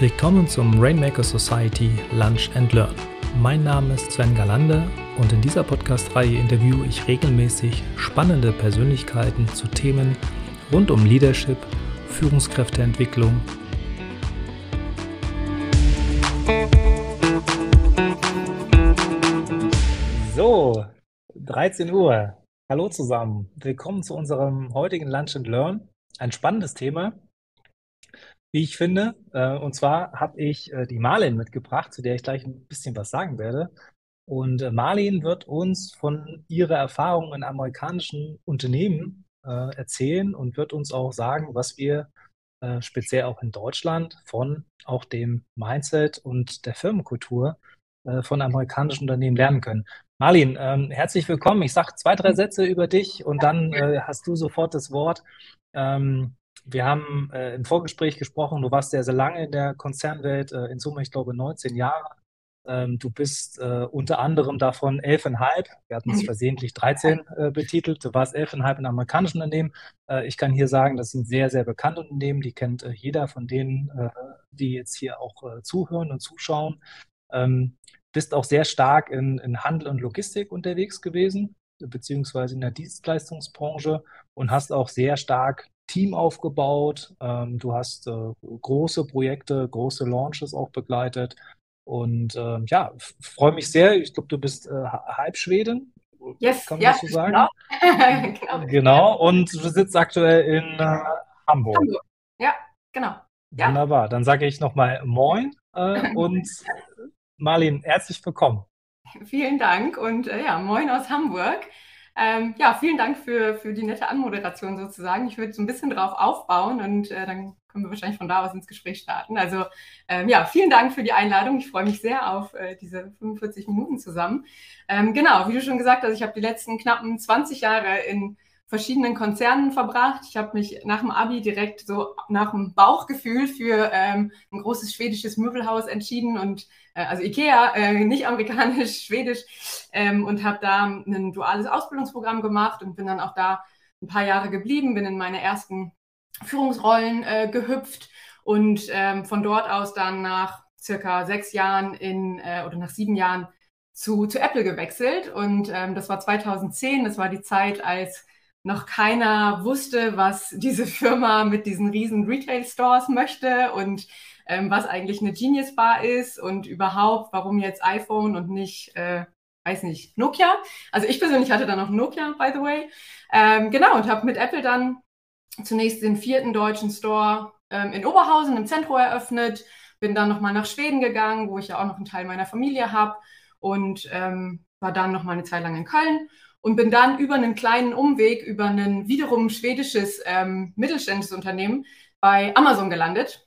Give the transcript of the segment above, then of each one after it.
Willkommen zum Rainmaker Society Lunch and Learn. Mein Name ist Sven Galande und in dieser Podcast-Reihe interviewe ich regelmäßig spannende Persönlichkeiten zu Themen rund um Leadership, Führungskräfteentwicklung. So, 13 Uhr. Hallo zusammen. Willkommen zu unserem heutigen Lunch and Learn. Ein spannendes Thema, wie ich finde. Äh, und zwar habe ich äh, die Marlin mitgebracht, zu der ich gleich ein bisschen was sagen werde. Und äh, Marlin wird uns von ihrer Erfahrung in amerikanischen Unternehmen erzählen und wird uns auch sagen, was wir speziell auch in Deutschland von auch dem Mindset und der Firmenkultur von amerikanischen Unternehmen lernen können. Marlin, ähm, herzlich willkommen. Ich sage zwei, drei Sätze über dich und dann hast du sofort das Wort. Ähm, wir haben äh, im Vorgespräch gesprochen, du warst sehr, sehr lange in der Konzernwelt, äh, in Summe, ich glaube, 19 Jahre. Ähm, du bist äh, unter anderem davon elfeinhalb, wir hatten es mhm. versehentlich 13 äh, betitelt, du warst elfeinhalb in amerikanischen Unternehmen. Äh, ich kann hier sagen, das sind sehr, sehr bekannte Unternehmen, die kennt äh, jeder von denen, die jetzt hier auch zuhören und zuschauen. Ähm, bist auch sehr stark in, in Handel und Logistik unterwegs gewesen, beziehungsweise in der Dienstleistungsbranche und hast auch sehr stark Team aufgebaut. Ähm, du hast äh, große Projekte, große Launches auch begleitet. Und ähm, ja, freue mich sehr. Ich glaube, du bist äh, Halbschwedin. Yes, kann man ja, so sagen? Genau. genau. genau. Und du sitzt aktuell in äh, Hamburg. Hamburg. Ja, genau. Wunderbar. Dann sage ich nochmal Moin äh, und Marlin, herzlich willkommen. Vielen Dank und äh, ja, Moin aus Hamburg. Ähm, ja, vielen Dank für, für die nette Anmoderation sozusagen. Ich würde so ein bisschen drauf aufbauen und äh, dann können wir wahrscheinlich von da aus ins Gespräch starten. Also ähm, ja, vielen Dank für die Einladung. Ich freue mich sehr auf äh, diese 45 Minuten zusammen. Ähm, genau, wie du schon gesagt hast, ich habe die letzten knappen 20 Jahre in verschiedenen Konzernen verbracht. Ich habe mich nach dem Abi direkt so nach dem Bauchgefühl für ähm, ein großes schwedisches Möbelhaus entschieden und äh, also Ikea, äh, nicht amerikanisch, schwedisch ähm, und habe da ein duales Ausbildungsprogramm gemacht und bin dann auch da ein paar Jahre geblieben, bin in meine ersten Führungsrollen äh, gehüpft und ähm, von dort aus dann nach circa sechs Jahren in äh, oder nach sieben Jahren zu, zu Apple gewechselt und ähm, das war 2010, das war die Zeit, als noch keiner wusste, was diese Firma mit diesen riesen Retail-Stores möchte und ähm, was eigentlich eine Genius Bar ist und überhaupt, warum jetzt iPhone und nicht, äh, weiß nicht, Nokia. Also ich persönlich hatte dann noch Nokia, by the way. Ähm, genau, und habe mit Apple dann zunächst den vierten deutschen Store ähm, in Oberhausen im Zentrum eröffnet, bin dann nochmal nach Schweden gegangen, wo ich ja auch noch einen Teil meiner Familie habe und ähm, war dann noch mal eine Zeit lang in Köln und bin dann über einen kleinen Umweg, über ein wiederum schwedisches ähm, mittelständisches Unternehmen bei Amazon gelandet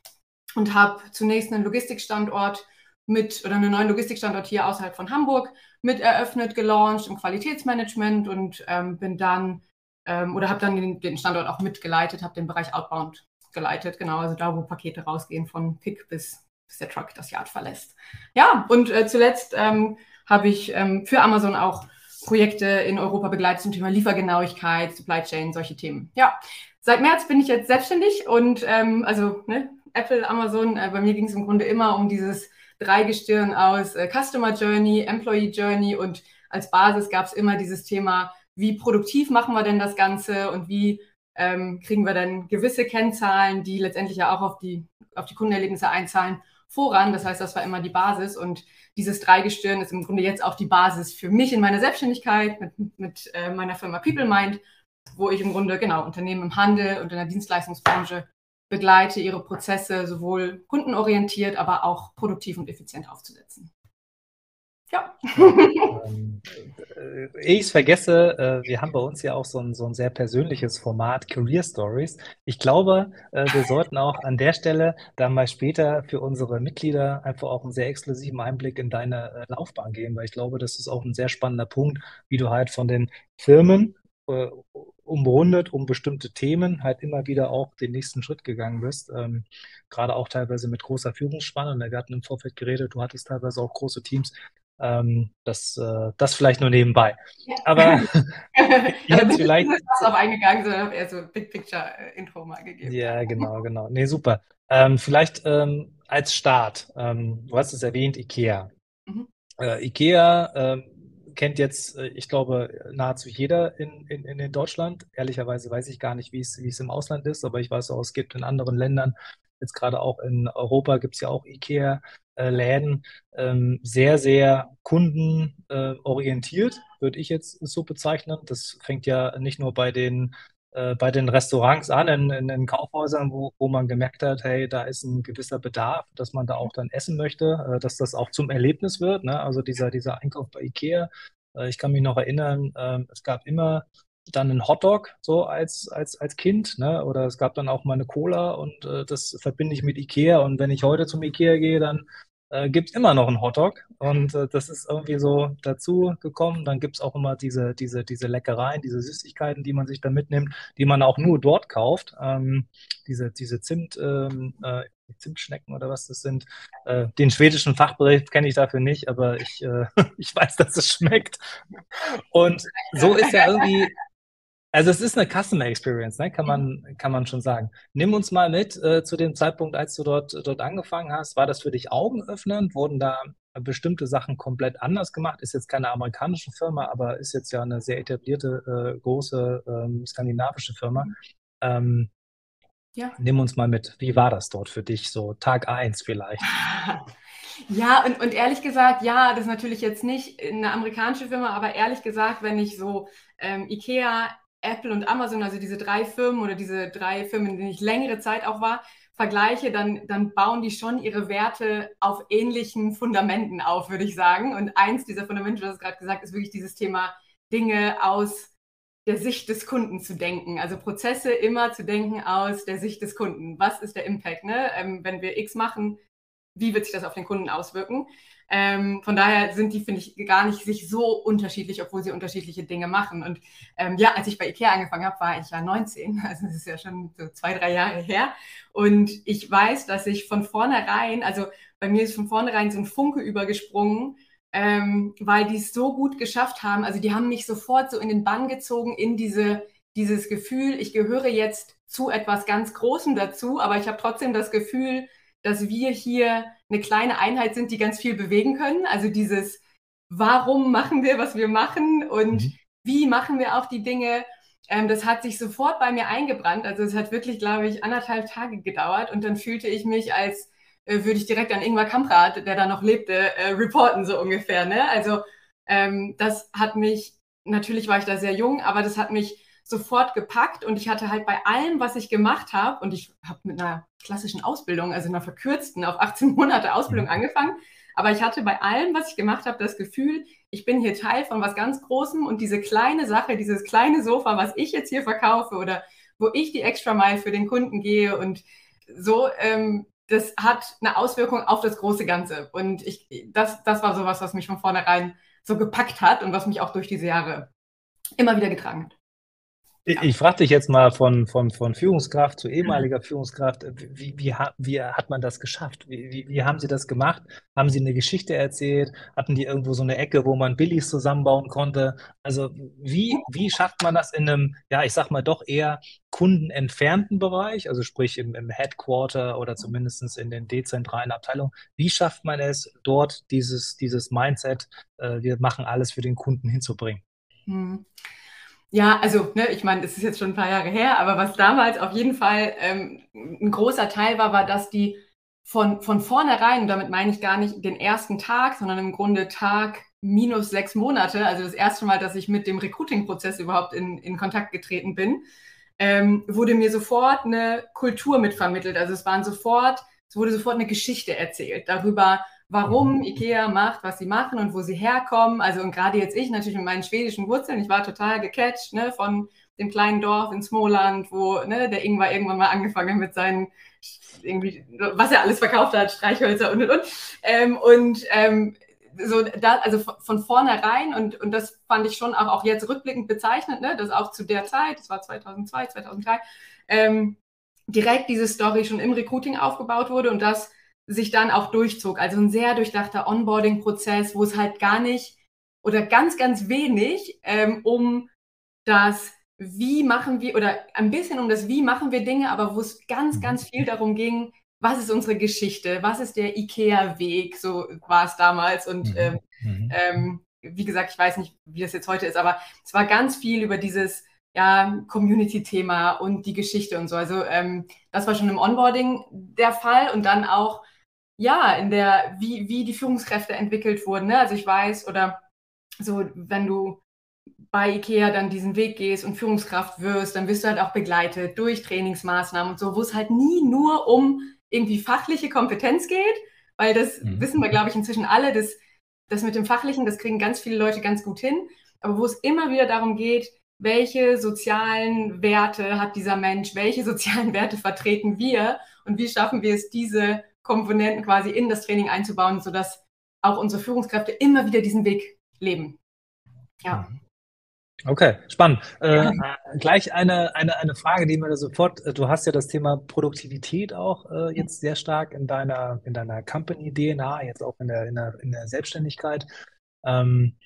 und habe zunächst einen Logistikstandort mit oder einen neuen Logistikstandort hier außerhalb von Hamburg mit eröffnet, gelauncht im Qualitätsmanagement und ähm, bin dann ähm, oder habe dann den, den, Standort auch mitgeleitet, habe den Bereich Outbound geleitet, genau, also da, wo Pakete rausgehen von Pick bis, bis der Truck das Yard verlässt. Ja, und äh, zuletzt ähm, habe ich ähm, für Amazon auch Projekte in Europa begleitet zum Thema Liefergenauigkeit, Supply Chain, solche Themen. Ja, seit März bin ich jetzt selbstständig und ähm, also ne, Apple, Amazon, äh, bei mir ging es im Grunde immer um dieses Dreigestirn aus äh, Customer Journey, Employee Journey und als Basis gab es immer dieses Thema, wie produktiv machen wir denn das Ganze und wie ähm, kriegen wir dann gewisse Kennzahlen, die letztendlich ja auch auf die, auf die Kundenerlebnisse einzahlen, voran. Das heißt, das war immer die Basis und dieses Dreigestirn ist im Grunde jetzt auch die Basis für mich in meiner Selbstständigkeit mit, mit äh, meiner Firma PeopleMind, wo ich im Grunde genau Unternehmen im Handel und in der Dienstleistungsbranche begleite, ihre Prozesse sowohl kundenorientiert, aber auch produktiv und effizient aufzusetzen. Ja. ähm, ich vergesse, äh, wir haben bei uns ja auch so ein, so ein sehr persönliches Format, Career Stories. Ich glaube, äh, wir sollten auch an der Stelle dann mal später für unsere Mitglieder einfach auch einen sehr exklusiven Einblick in deine äh, Laufbahn geben, weil ich glaube, das ist auch ein sehr spannender Punkt, wie du halt von den Firmen äh, umrundet um bestimmte Themen halt immer wieder auch den nächsten Schritt gegangen bist. Ähm, gerade auch teilweise mit großer Führungsspanne. Wir hatten im Vorfeld geredet, du hattest teilweise auch große Teams Ähm, das, äh, das vielleicht nur nebenbei. Aber jetzt vielleicht. Ich bin nicht auf eingegangen, sondern eher so Big Picture äh, Intro mal gegeben. Ja, genau, genau. Nee, super. Ähm, vielleicht ähm, als Start. Ähm, du hast es erwähnt, IKEA. Mhm. Äh, IKEA ähm, kennt jetzt, äh, ich glaube, nahezu jeder in, in, in Deutschland. Ehrlicherweise weiß ich gar nicht, wie es, wie es im Ausland ist, aber ich weiß auch, es gibt in anderen Ländern, jetzt gerade auch in Europa gibt es ja auch IKEA-Läden, ähm, sehr, sehr kundenorientiert, äh, würde ich jetzt so bezeichnen. Das fängt ja nicht nur bei den äh, bei den Restaurants an, in, in den Kaufhäusern, wo, wo man gemerkt hat, hey, da ist ein gewisser Bedarf, dass man da auch dann essen möchte, äh, dass das auch zum Erlebnis wird. Ne? Also dieser, dieser Einkauf bei Ikea. Äh, ich kann mich noch erinnern, ähm, es gab immer dann einen Hotdog so als, als, als Kind, ne? Oder es gab dann auch mal eine Cola und äh, das verbinde ich mit Ikea. Und wenn ich heute zum Ikea gehe, dann äh, gibt es immer noch einen Hotdog und äh, das ist irgendwie so dazu gekommen. Dann gibt es auch immer diese, diese, diese Leckereien, diese Süßigkeiten, die man sich da mitnimmt, die man auch nur dort kauft. Ähm, diese, diese Zimt, ähm, äh, Zimtschnecken oder was das sind. Äh, den schwedischen Fachbericht kenne ich dafür nicht, aber ich, äh, ich weiß, dass es schmeckt. Und so ist ja irgendwie also es ist eine Customer Experience, ne? kann, man, kann man schon sagen. Nimm uns mal mit äh, zu dem Zeitpunkt, als du dort, dort angefangen hast. War das für dich augenöffnend? Wurden da bestimmte Sachen komplett anders gemacht? Ist jetzt keine amerikanische Firma, aber ist jetzt ja eine sehr etablierte, äh, große ähm, skandinavische Firma. Ähm, ja. Nimm uns mal mit. Wie war das dort für dich? So Tag eins vielleicht. Ja, und, und ehrlich gesagt, ja, das ist natürlich jetzt nicht eine amerikanische Firma, aber ehrlich gesagt, wenn ich so ähm, IKEA Apple und Amazon, also diese drei Firmen oder diese drei Firmen, in denen ich längere Zeit auch war, vergleiche, dann, dann bauen die schon ihre Werte auf ähnlichen Fundamenten auf, würde ich sagen. Und eins dieser Fundamente, du hast gerade gesagt, ist wirklich dieses Thema Dinge aus der Sicht des Kunden zu denken. Also Prozesse immer zu denken aus der Sicht des Kunden. Was ist der Impact? Ne? Ähm, wenn wir X machen, wie wird sich das auf den Kunden auswirken? Ähm, von daher sind die, finde ich, gar nicht sich so unterschiedlich, obwohl sie unterschiedliche Dinge machen. Und ähm, ja, als ich bei IKEA angefangen habe, war ich ja 19, also das ist ja schon so zwei, drei Jahre her. Und ich weiß, dass ich von vornherein, also bei mir ist von vornherein so ein Funke übergesprungen, ähm, weil die es so gut geschafft haben. Also die haben mich sofort so in den Bann gezogen, in diese, dieses Gefühl, ich gehöre jetzt zu etwas ganz Großem dazu, aber ich habe trotzdem das Gefühl, dass wir hier eine kleine Einheit sind, die ganz viel bewegen können. Also dieses, warum machen wir, was wir machen und mhm. wie machen wir auch die Dinge. Ähm, das hat sich sofort bei mir eingebrannt. Also es hat wirklich, glaube ich, anderthalb Tage gedauert und dann fühlte ich mich, als äh, würde ich direkt an Ingmar Kamprad, der da noch lebte, äh, reporten, so ungefähr. Ne? Also ähm, das hat mich, natürlich war ich da sehr jung, aber das hat mich sofort gepackt und ich hatte halt bei allem, was ich gemacht habe, und ich habe mit einer klassischen Ausbildung, also einer verkürzten, auf 18 Monate Ausbildung mhm. angefangen, aber ich hatte bei allem, was ich gemacht habe, das Gefühl, ich bin hier Teil von was ganz Großem und diese kleine Sache, dieses kleine Sofa, was ich jetzt hier verkaufe oder wo ich die Extra Mile für den Kunden gehe und so, ähm, das hat eine Auswirkung auf das große Ganze. Und ich, das, das war sowas, was mich von vornherein so gepackt hat und was mich auch durch diese Jahre immer wieder getragen hat. Ich, ich frage dich jetzt mal von, von, von Führungskraft zu ehemaliger Führungskraft, wie, wie, wie hat man das geschafft? Wie, wie, wie haben Sie das gemacht? Haben Sie eine Geschichte erzählt? Hatten die irgendwo so eine Ecke, wo man Billigs zusammenbauen konnte? Also wie, wie schafft man das in einem, ja, ich sag mal doch eher kundenentfernten Bereich, also sprich im, im Headquarter oder zumindest in den dezentralen Abteilungen? Wie schafft man es, dort dieses, dieses Mindset, äh, wir machen alles für den Kunden hinzubringen? Hm. Ja, also ne, ich meine, das ist jetzt schon ein paar Jahre her, aber was damals auf jeden Fall ähm, ein großer Teil war, war, dass die von, von vornherein, und damit meine ich gar nicht den ersten Tag, sondern im Grunde Tag minus sechs Monate, also das erste Mal, dass ich mit dem Recruiting-Prozess überhaupt in, in Kontakt getreten bin, ähm, wurde mir sofort eine Kultur mitvermittelt. Also es waren sofort, es wurde sofort eine Geschichte erzählt darüber, warum mhm. IKEA macht, was sie machen und wo sie herkommen. Also und gerade jetzt ich natürlich mit meinen schwedischen Wurzeln, ich war total gecatcht ne, von dem kleinen Dorf in Smoland, wo ne, der Ingwer irgendwann mal angefangen hat mit seinen irgendwie, was er alles verkauft hat, Streichhölzer und und und. Ähm, und ähm, so da, also von vornherein und, und das fand ich schon auch, auch jetzt rückblickend bezeichnet, ne, dass auch zu der Zeit, das war 2002, 2003, ähm, direkt diese Story schon im Recruiting aufgebaut wurde und das sich dann auch durchzog. Also ein sehr durchdachter Onboarding-Prozess, wo es halt gar nicht oder ganz, ganz wenig ähm, um das Wie machen wir oder ein bisschen um das Wie machen wir Dinge, aber wo es ganz, mhm. ganz viel darum ging, was ist unsere Geschichte, was ist der IKEA-Weg, so war es damals und mhm. ähm, mhm. ähm, wie gesagt, ich weiß nicht, wie das jetzt heute ist, aber es war ganz viel über dieses ja, Community-Thema und die Geschichte und so. Also ähm, das war schon im Onboarding der Fall und dann auch ja in der wie wie die Führungskräfte entwickelt wurden. Ne? Also ich weiß oder so, wenn du bei IKEA dann diesen Weg gehst und Führungskraft wirst, dann wirst du halt auch begleitet durch Trainingsmaßnahmen und so, wo es halt nie nur um irgendwie fachliche Kompetenz geht, weil das mhm. wissen wir, glaube ich, inzwischen alle, dass das mit dem Fachlichen, das kriegen ganz viele Leute ganz gut hin, aber wo es immer wieder darum geht, welche sozialen Werte hat dieser Mensch, welche sozialen Werte vertreten wir und wie schaffen wir es, diese Komponenten quasi in das Training einzubauen, sodass auch unsere Führungskräfte immer wieder diesen Weg leben. Ja. Mhm. Okay, spannend. Äh, gleich eine, eine, eine Frage, die mir da sofort, äh, du hast ja das Thema Produktivität auch äh, jetzt sehr stark in deiner, in deiner Company-DNA, jetzt auch in der, in der, in der Selbstständigkeit. Ähm,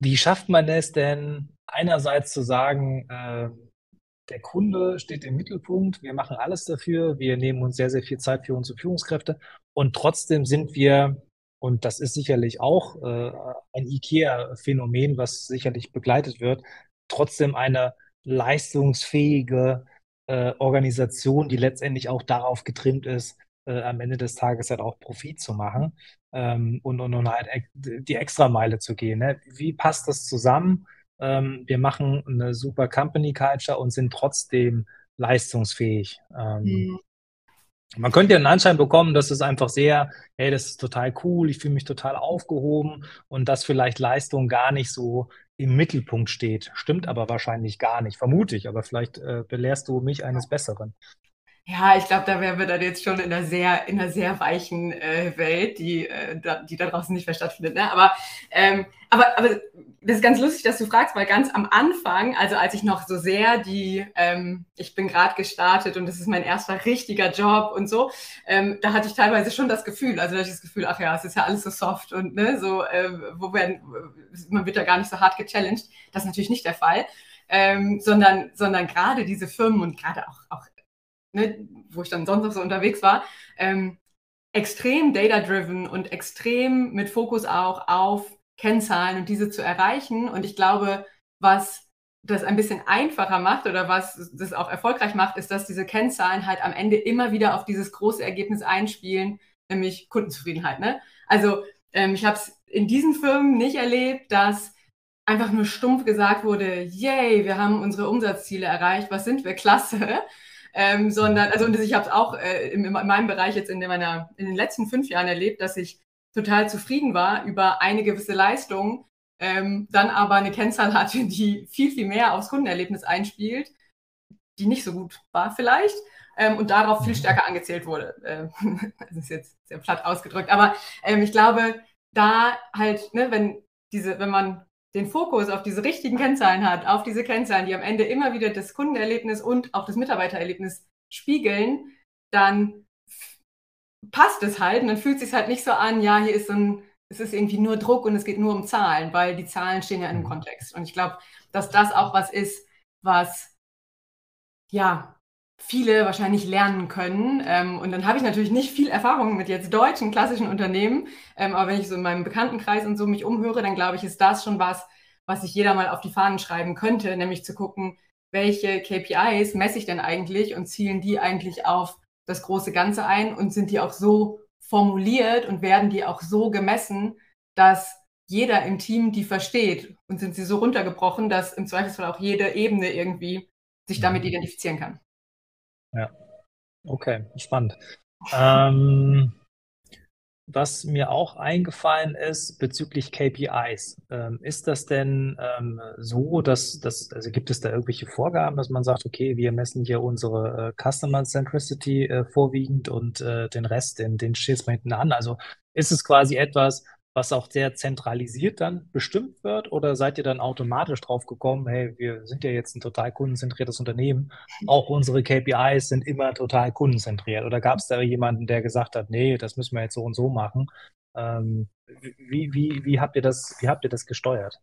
wie schafft man es denn, einerseits zu sagen, äh, der Kunde steht im Mittelpunkt, wir machen alles dafür, wir nehmen uns sehr, sehr viel Zeit für unsere Führungskräfte und trotzdem sind wir und das ist sicherlich auch äh, ein IKEA-Phänomen, was sicherlich begleitet wird, trotzdem eine leistungsfähige äh, Organisation, die letztendlich auch darauf getrimmt ist, äh, am Ende des Tages halt auch Profit zu machen ähm, und, und, und halt die Extrameile zu gehen. Ne? Wie passt das zusammen? Ähm, wir machen eine super Company Culture und sind trotzdem leistungsfähig. Ähm, mhm. Man könnte ja einen Anschein bekommen, dass es einfach sehr, hey, das ist total cool, ich fühle mich total aufgehoben und dass vielleicht Leistung gar nicht so im Mittelpunkt steht. Stimmt aber wahrscheinlich gar nicht, vermute ich, aber vielleicht äh, belehrst du mich eines Besseren. Ja, ich glaube, da wären wir dann jetzt schon in einer sehr, in einer sehr weichen äh, Welt, die, äh, da, die da draußen nicht mehr stattfindet. Ne? Aber, ähm, aber, aber das ist ganz lustig, dass du fragst, weil ganz am Anfang, also als ich noch so sehr die, ähm, ich bin gerade gestartet und das ist mein erster richtiger Job und so, ähm, da hatte ich teilweise schon das Gefühl, also da hatte ich das Gefühl, ach ja, es ist ja alles so soft und ne, so, äh, wo werden, man wird da gar nicht so hart gechallenged. Das ist natürlich nicht der Fall. Ähm, sondern, sondern gerade diese Firmen und gerade auch, auch ne, wo ich dann sonst noch so unterwegs war, ähm, extrem data-driven und extrem mit Fokus auch auf Kennzahlen und diese zu erreichen. Und ich glaube, was das ein bisschen einfacher macht oder was das auch erfolgreich macht, ist, dass diese Kennzahlen halt am Ende immer wieder auf dieses große Ergebnis einspielen, nämlich Kundenzufriedenheit. Ne? Also ähm, ich habe es in diesen Firmen nicht erlebt, dass einfach nur stumpf gesagt wurde, yay, wir haben unsere Umsatzziele erreicht, was sind wir, klasse, ähm, sondern, also und ich habe es auch äh, in, in, meinem Bereich jetzt in, meiner, in den letzten fünf Jahren erlebt, dass ich total zufrieden war über eine gewisse Leistung, ähm, dann aber eine Kennzahl hatte, die viel, viel mehr aufs Kundenerlebnis einspielt, die nicht so gut war vielleicht ähm, und darauf viel stärker angezählt wurde. Ähm, das ist jetzt sehr platt ausgedrückt, aber ähm, ich glaube, da halt, ne, wenn diese, wenn man den Fokus auf diese richtigen Kennzahlen hat, auf diese Kennzahlen, die am Ende immer wieder das Kundenerlebnis und auch das Mitarbeitererlebnis spiegeln, dann passt es halt und dann fühlt es sich halt nicht so an, ja, hier ist so ein, es ist irgendwie nur Druck und es geht nur um Zahlen, weil die Zahlen stehen ja in einem mhm. Kontext. Und ich glaube, dass das auch was ist, was ja viele wahrscheinlich lernen können. Ähm, und dann habe ich natürlich nicht viel Erfahrung mit jetzt deutschen klassischen Unternehmen, ähm, aber wenn ich so in meinem Bekanntenkreis und so mich umhöre, dann glaube ich, ist das schon was, was sich jeder mal auf die Fahnen schreiben könnte, nämlich zu gucken, welche KPIs messe ich denn eigentlich und zielen die eigentlich auf das große Ganze ein und sind die auch so formuliert und werden die auch so gemessen, dass jeder im Team die versteht und sind sie so runtergebrochen, dass im Zweifelsfall auch jede Ebene irgendwie sich damit mhm. identifizieren kann. Ja, okay, spannend. Ähm, was mir auch eingefallen ist bezüglich KPIs, ähm, ist das denn ähm, so, dass, dass, also gibt es da irgendwelche Vorgaben, dass man sagt, okay, wir messen hier unsere äh, Customer Centricity äh, vorwiegend und äh, den Rest, den, den steht man hinten an? Also ist es quasi etwas, was auch sehr zentralisiert dann bestimmt wird? Oder seid ihr dann automatisch drauf gekommen, hey, wir sind ja jetzt ein total kundenzentriertes Unternehmen, auch unsere KPIs sind immer total kundenzentriert? Oder gab es da jemanden, der gesagt hat, nee, das müssen wir jetzt so und so machen? Ähm, wie, wie, wie, habt ihr das, wie habt ihr das gesteuert?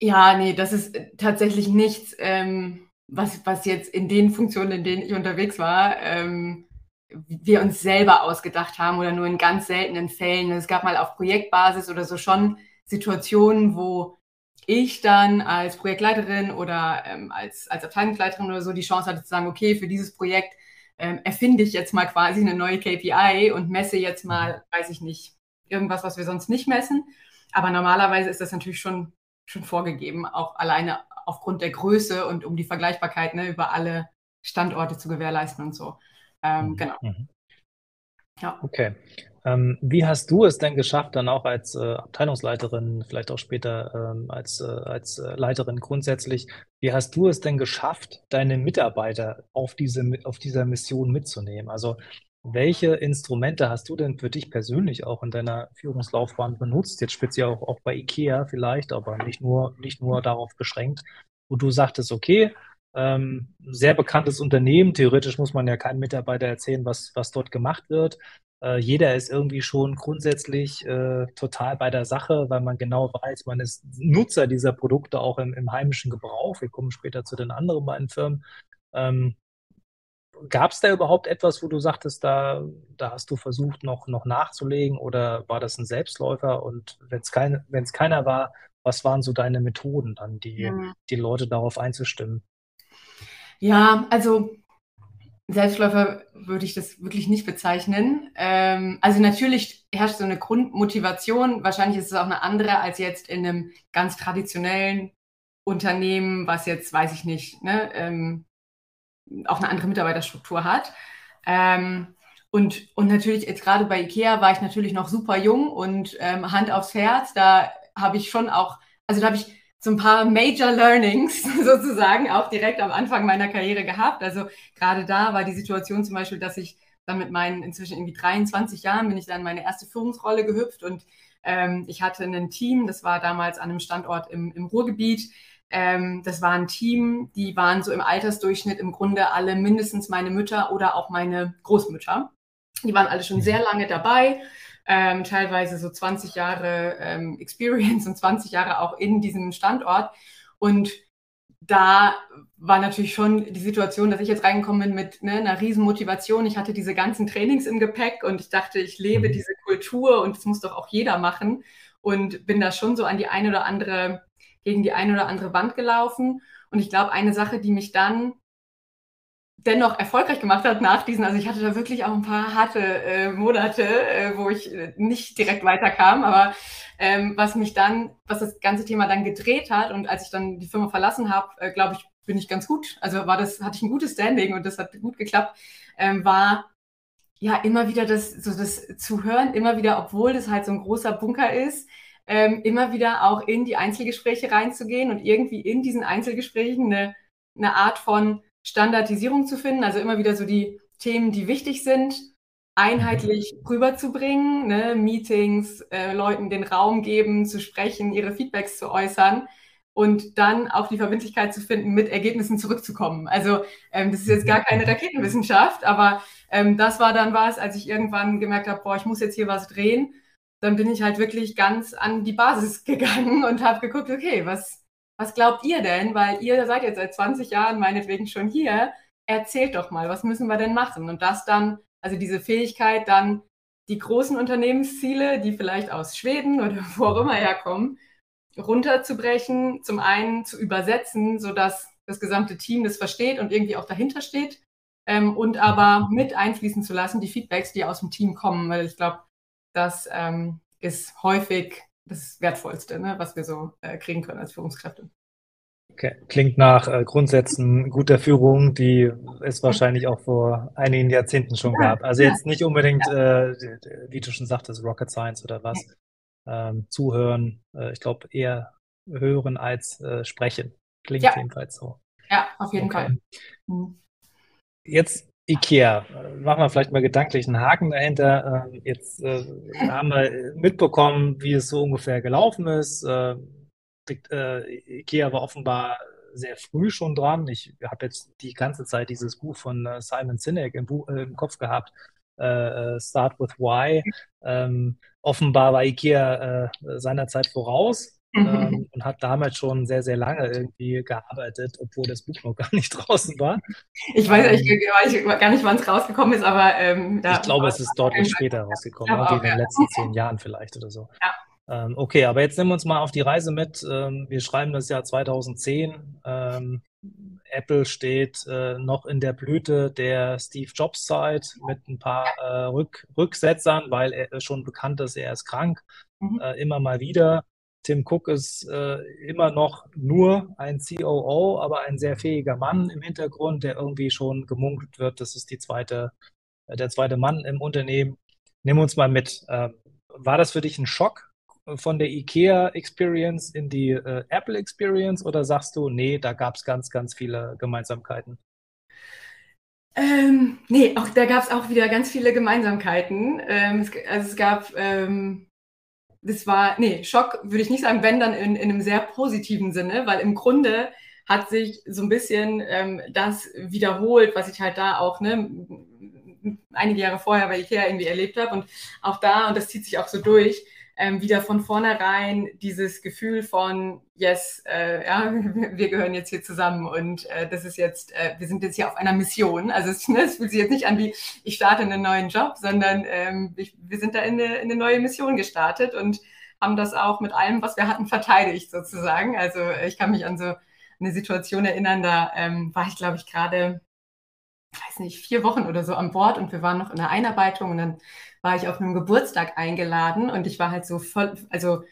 Ja, nee, das ist tatsächlich nichts, ähm, was, was jetzt in den Funktionen, in denen ich unterwegs war, ähm, wir uns selber ausgedacht haben oder nur in ganz seltenen Fällen. Es gab mal auf Projektbasis oder so schon Situationen, wo ich dann als Projektleiterin oder ähm, als, als Abteilungsleiterin oder so die Chance hatte zu sagen, okay, für dieses Projekt ähm, erfinde ich jetzt mal quasi eine neue KPI und messe jetzt mal, weiß ich nicht, irgendwas, was wir sonst nicht messen. Aber normalerweise ist das natürlich schon, schon vorgegeben, auch alleine aufgrund der Größe und um die Vergleichbarkeit ne, über alle Standorte zu gewährleisten und so. Ähm, mhm. Genau. Mhm. Ja. Okay. Ähm, wie hast du es denn geschafft, dann auch als äh, Abteilungsleiterin, vielleicht auch später ähm, als, äh, als äh, Leiterin grundsätzlich, wie hast du es denn geschafft, deine Mitarbeiter auf, diese, auf dieser Mission mitzunehmen? Also welche Instrumente hast du denn für dich persönlich auch in deiner Führungslaufbahn benutzt? Jetzt speziell auch, auch bei IKEA vielleicht, aber nicht nur, nicht nur darauf beschränkt, wo du sagtest, okay, ähm, sehr bekanntes Unternehmen. Theoretisch muss man ja keinem Mitarbeiter erzählen, was, was dort gemacht wird. Äh, jeder ist irgendwie schon grundsätzlich äh, total bei der Sache, weil man genau weiß, man ist Nutzer dieser Produkte auch im, im heimischen Gebrauch. Wir kommen später zu den anderen beiden Firmen. Ähm, Gab es da überhaupt etwas, wo du sagtest, da, da hast du versucht, noch, noch nachzulegen oder war das ein Selbstläufer? Und wenn es kein, keiner war, was waren so deine Methoden dann, die, mhm. die Leute darauf einzustimmen? Ja, also Selbstläufer würde ich das wirklich nicht bezeichnen. Ähm, also natürlich herrscht so eine Grundmotivation. Wahrscheinlich ist es auch eine andere als jetzt in einem ganz traditionellen Unternehmen, was jetzt, weiß ich nicht, ne, ähm, auch eine andere Mitarbeiterstruktur hat. Ähm, und, und natürlich, jetzt gerade bei IKEA war ich natürlich noch super jung und ähm, Hand aufs Herz, da habe ich schon auch, also da habe ich so ein paar Major Learnings sozusagen auch direkt am Anfang meiner Karriere gehabt. Also gerade da war die Situation zum Beispiel, dass ich dann mit meinen inzwischen irgendwie 23 Jahren bin ich dann meine erste Führungsrolle gehüpft und ähm, ich hatte ein Team, das war damals an einem Standort im, im Ruhrgebiet. Ähm, das war ein Team, die waren so im Altersdurchschnitt im Grunde alle mindestens meine Mütter oder auch meine Großmütter. Die waren alle schon mhm. sehr lange dabei ähm, teilweise so 20 Jahre ähm, Experience und 20 Jahre auch in diesem Standort. Und da war natürlich schon die Situation, dass ich jetzt reingekommen bin mit ne, einer riesen Motivation. Ich hatte diese ganzen Trainings im Gepäck und ich dachte, ich lebe mhm. diese Kultur und das muss doch auch jeder machen. Und bin da schon so an die eine oder andere, gegen die eine oder andere Wand gelaufen. Und ich glaube, eine Sache, die mich dann dennoch erfolgreich gemacht hat nach diesen, also ich hatte da wirklich auch ein paar harte äh, Monate, äh, wo ich äh, nicht direkt weiterkam, aber ähm, was mich dann, was das ganze Thema dann gedreht hat und als ich dann die Firma verlassen habe, äh, glaube ich, bin ich ganz gut. Also war das, hatte ich ein gutes Standing und das hat gut geklappt, ähm, war ja immer wieder das, so das zu hören, immer wieder, obwohl das halt so ein großer Bunker ist, ähm, immer wieder auch in die Einzelgespräche reinzugehen und irgendwie in diesen Einzelgesprächen eine, eine Art von Standardisierung zu finden, also immer wieder so die Themen, die wichtig sind, einheitlich rüberzubringen, ne? Meetings, äh, Leuten den Raum geben, zu sprechen, ihre Feedbacks zu äußern und dann auch die Verbindlichkeit zu finden, mit Ergebnissen zurückzukommen. Also ähm, das ist jetzt gar keine Raketenwissenschaft, aber ähm, das war dann was, als ich irgendwann gemerkt habe, boah, ich muss jetzt hier was drehen. Dann bin ich halt wirklich ganz an die Basis gegangen und habe geguckt, okay, was, was glaubt ihr denn? Weil ihr seid jetzt seit 20 Jahren meinetwegen schon hier. Erzählt doch mal, was müssen wir denn machen? Und das dann, also diese Fähigkeit, dann die großen Unternehmensziele, die vielleicht aus Schweden oder wo auch immer herkommen, runterzubrechen, zum einen zu übersetzen, sodass das gesamte Team das versteht und irgendwie auch dahinter steht. Ähm, und aber mit einfließen zu lassen, die Feedbacks, die aus dem Team kommen, weil ich glaube, das ähm, ist häufig das Wertvollste, ne, was wir so äh, kriegen können als Führungskräfte. Okay. Klingt nach äh, Grundsätzen guter Führung, die es wahrscheinlich auch vor einigen Jahrzehnten schon ja, gab. Also jetzt nicht unbedingt, ja. äh, wie du schon sagtest, Rocket Science oder was. Ähm, zuhören, äh, ich glaube eher hören als äh, sprechen. Klingt ja. jedenfalls so. Ja, auf jeden okay. Fall. Mhm. Jetzt IKEA, machen wir vielleicht mal gedanklich einen Haken dahinter. Ähm, jetzt äh, haben wir mitbekommen, wie es so ungefähr gelaufen ist. Äh, äh, IKEA war offenbar sehr früh schon dran. Ich habe jetzt die ganze Zeit dieses Buch von äh, Simon Sinek im, Buch, äh, im Kopf gehabt, äh, Start with Why. Ähm, offenbar war IKEA seinerzeit voraus ähm, und hat damals schon sehr, sehr lange irgendwie gearbeitet, obwohl das Buch noch gar nicht draußen war. Ich weiß, ähm, ich, ich gar nicht, wann es rausgekommen ist, aber ähm, ich glaube, es ist deutlich später rausgekommen, irgendwie in den letzten zehn Jahren vielleicht oder so. Ja. Ähm, okay, aber jetzt nehmen wir uns mal auf die Reise mit. Ähm, wir schreiben das Jahr 2010. Ähm, Apple steht äh, noch in der Blüte der Steve Jobs Zeit mit ein paar äh, Rück Rücksetzern, weil er schon bekannt ist, er ist krank, mhm. äh, immer mal wieder. Tim Cook ist äh, immer noch nur ein COO, aber ein sehr fähiger Mann im Hintergrund, der irgendwie schon gemunkelt wird. Das ist die zweite, äh, der zweite Mann im Unternehmen. Nimm uns mal mit. Äh, war das für dich ein Schock von der IKEA Experience in die äh, Apple Experience oder sagst du, nee, da gab es ganz, ganz viele Gemeinsamkeiten? Ähm, nee, auch da gab es auch wieder ganz viele Gemeinsamkeiten. Ähm, es, also es gab ähm, das war, nee, Schock würde ich nicht sagen, wenn dann in, in einem sehr positiven Sinne, weil im Grunde hat sich so ein bisschen ähm, das wiederholt, was ich halt da auch ne, einige Jahre vorher bei Ikea irgendwie erlebt habe. Und auch da, und das zieht sich auch so durch, ähm, wieder von vornherein dieses Gefühl von, yes, äh, ja, wir gehören jetzt hier zusammen und äh, das ist jetzt, äh, wir sind jetzt hier auf einer Mission. Also es, ne, es fühlt sich jetzt nicht an wie, ich starte einen neuen Job, sondern ähm, ich, wir sind da in eine, in eine neue Mission gestartet und haben das auch mit allem, was wir hatten, verteidigt sozusagen. Also ich kann mich an so eine Situation erinnern, da ähm, war ich, glaube ich, gerade weiß nicht, vier Wochen oder so an Bord und wir waren noch in der Einarbeitung und dann war ich auf einem Geburtstag eingeladen und ich war halt so voll, also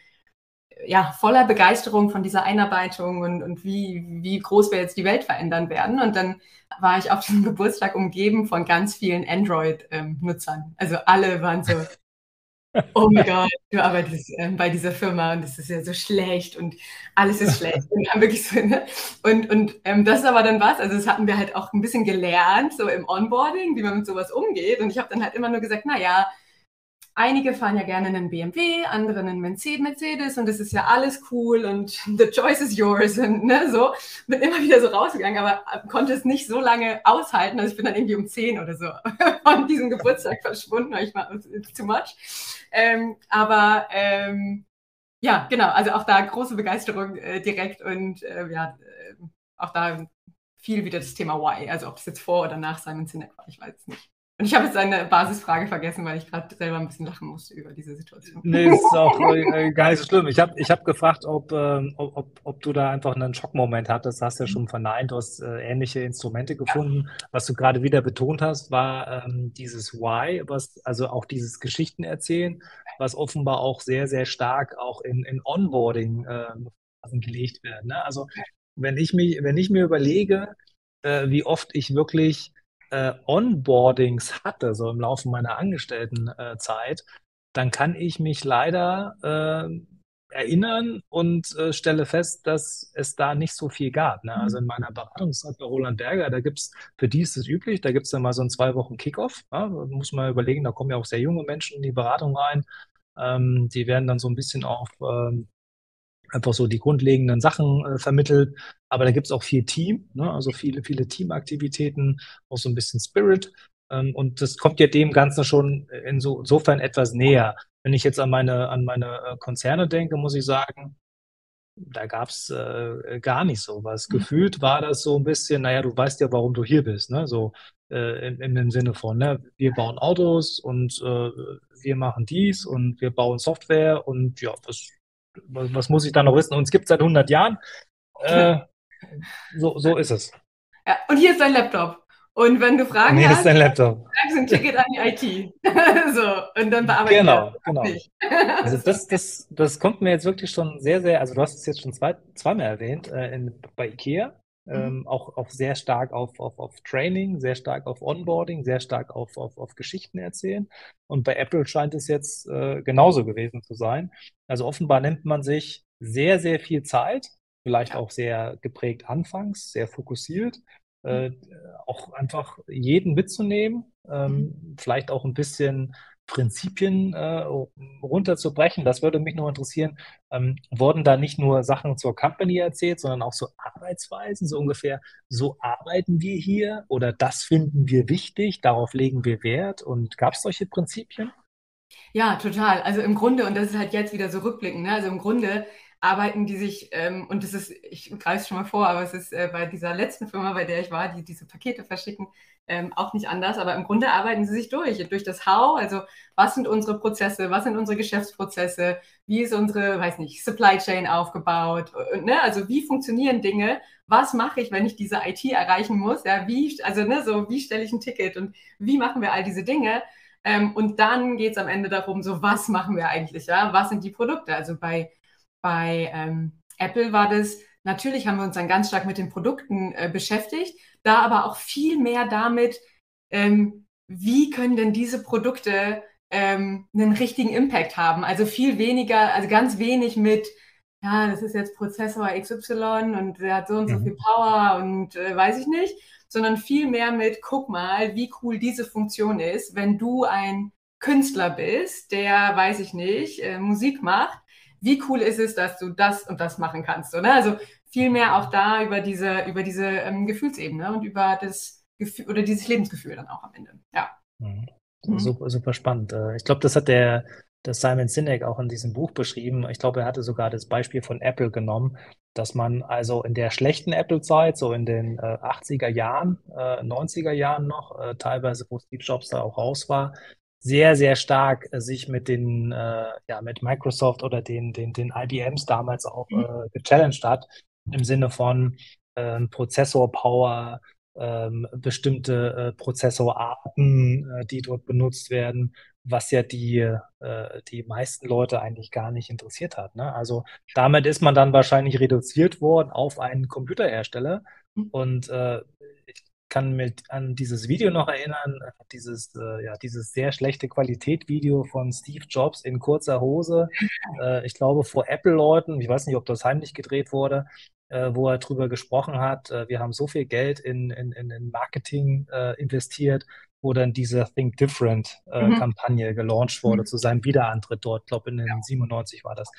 ja, voller Begeisterung von dieser Einarbeitung und, und wie, wie groß wir jetzt die Welt verändern werden. Und dann war ich auf diesem Geburtstag umgeben von ganz vielen Android-Nutzern. Ähm, also alle waren so, oh mein Gott, du arbeitest ähm, bei dieser Firma und das ist ja so schlecht und alles ist schlecht. Und, wirklich so, ne? und, und ähm, das ist aber dann was, also das hatten wir halt auch ein bisschen gelernt, so im Onboarding, wie man mit sowas umgeht. Und ich habe dann halt immer nur gesagt, na ja, einige fahren ja gerne einen BMW, andere einen Mercedes und das ist ja alles cool und the choice is yours und ne, so. Bin immer wieder so rausgegangen, aber konnte es nicht so lange aushalten. Also ich bin dann irgendwie um 10 oder so von diesem Geburtstag verschwunden, weil ich war, it's too much. Ähm, aber ähm, ja, genau, also auch da große Begeisterung äh, direkt und äh, ja, äh, auch da viel wieder das Thema Why. Also ob es jetzt vor oder nach Simon Sinek war, ich weiß es nicht. Und ich habe jetzt eine Basisfrage vergessen, weil ich gerade selber ein bisschen lachen musste über diese Situation. Nee, ist auch äh, gar nicht so schlimm. Ich habe ich hab gefragt, ob, äh, ob, ob du da einfach einen Schockmoment hattest. Hast ja schon verneint, du hast äh, ähnliche Instrumente gefunden. Ja. Was du gerade wieder betont hast, war ähm, dieses Why, was, also auch dieses Geschichten erzählen, was offenbar auch sehr, sehr stark auch in, in Onboarding äh, gelegt wird. Ne? Also wenn ich, mich, wenn ich mir überlege, äh, wie oft ich wirklich äh, Onboardings hatte, so im Laufe meiner Angestelltenzeit, äh, dann kann ich mich leider äh, erinnern und äh, stelle fest, dass es da nicht so viel gab. Ne? Also in meiner Beratungszeit bei Roland Berger, da gibt's für die ist es üblich, da gibt's dann mal so ein zwei Wochen Kickoff. Ja? Da muss man überlegen, da kommen ja auch sehr junge Menschen in die Beratung rein. Ähm, die werden dann so ein bisschen auf ähm, einfach so die grundlegenden Sachen äh, vermittelt. Aber da gibt es auch viel Team, ne? also viele, viele Teamaktivitäten, auch so ein bisschen Spirit. Ähm, und das kommt ja dem Ganzen schon insofern etwas näher. Wenn ich jetzt an meine, an meine äh, Konzerne denke, muss ich sagen, da gab's äh, gar nicht so was. Mhm. Gefühlt war das so ein bisschen, naja, du weißt ja, warum du hier bist, ne? So äh, in, in dem Sinne von, ne, wir bauen Autos und äh, wir machen dies und wir bauen Software und ja, das was, was muss ich da noch wissen? Uns gibt es seit 100 Jahren. Äh, so, so ist es. Ja, und hier ist dein Laptop. Und wenn du Fragen nee, hast, ist dein Laptop. sagst ein Ticket an die IT. so, und dann bearbeiten Genau, genau. also das, das, das kommt mir jetzt wirklich schon sehr, sehr, also du hast es jetzt schon zwei, zweimal erwähnt, äh, in, bei IKEA. Ähm, mhm. auch, auch sehr stark auf, auf, auf Training, sehr stark auf Onboarding, sehr stark auf, auf, auf Geschichten erzählen. Und bei Apple scheint es jetzt äh, genauso gewesen zu sein. Also offenbar nimmt man sich sehr, sehr viel Zeit, vielleicht auch sehr geprägt anfangs, sehr fokussiert, äh, auch einfach jeden mitzunehmen, ähm, vielleicht auch ein bisschen Prinzipien äh, runterzubrechen. Das würde mich noch interessieren. Ähm, wurden da nicht nur Sachen zur Company erzählt, sondern auch so Arbeitsweisen, so ungefähr, so arbeiten wir hier oder das finden wir wichtig, darauf legen wir Wert und gab es solche Prinzipien? Ja, total. Also im Grunde, und das ist halt jetzt wieder so rückblickend, ne? also im Grunde arbeiten die sich, ähm, und das ist, ich greife es schon mal vor, aber es ist äh, bei dieser letzten Firma, bei der ich war, die diese Pakete verschicken, ähm, auch nicht anders. Aber im Grunde arbeiten sie sich durch, durch das How. Also was sind unsere Prozesse, was sind unsere Geschäftsprozesse, wie ist unsere, weiß nicht, Supply Chain aufgebaut, und, ne? also wie funktionieren Dinge, was mache ich, wenn ich diese IT erreichen muss, ja, wie, also ne, so wie stelle ich ein Ticket und wie machen wir all diese Dinge. Ähm, und dann geht es am Ende darum, so was machen wir eigentlich, ja, was sind die Produkte? Also bei bei ähm, Apple war das, natürlich haben wir uns dann ganz stark mit den Produkten äh, beschäftigt, da aber auch viel mehr damit, ähm, wie können denn diese Produkte ähm, einen richtigen Impact haben. Also viel weniger, also ganz wenig mit, ja, das ist jetzt Prozessor XY und der hat so und so mhm. viel Power und äh, weiß ich nicht, sondern viel mehr mit, guck mal, wie cool diese Funktion ist, wenn du ein Künstler bist, der, weiß ich nicht, äh, Musik macht wie cool ist es, dass du das und das machen kannst. Oder? Also viel mehr auch da über diese, über diese ähm, Gefühlsebene und über das Gefühl oder dieses Lebensgefühl dann auch am Ende. Ja. Mhm. mhm. Super, super spannend. Äh, ich glaube, das hat der, der Simon Sinek auch in diesem Buch beschrieben. Ich glaube, er hatte sogar das Beispiel von Apple genommen, dass man also in der schlechten Apple-Zeit, so in den äh, 80er Jahren, äh, 90er Jahren noch, äh, teilweise, wo Steve Jobs da auch raus war, sehr, sehr stark äh, sich mit den, äh, ja, mit Microsoft oder den, den, den IBMs damals auch mhm. äh, gechallenged hat, im Sinne von äh, Prozessor-Power, ähm, bestimmte äh, Prozessorarten, äh, die dort benutzt werden, was ja die, äh, die meisten Leute eigentlich gar nicht interessiert hat. Ne? Also damit ist man dann wahrscheinlich reduziert worden auf einen Computerhersteller. Mhm. Und äh, kann mich an dieses Video noch erinnern, dieses, äh, ja, dieses sehr schlechte Qualität-Video von Steve Jobs in kurzer Hose. Äh, ich glaube, vor Apple-Leuten, ich weiß nicht, ob das heimlich gedreht wurde, äh, wo er drüber gesprochen hat, äh, wir haben so viel Geld in, in, in Marketing äh, investiert, wo dann diese Think Different-Kampagne äh, mhm. gelauncht wurde, mhm. zu seinem Wiederantritt dort, ich glaube in den ja. 97 war das.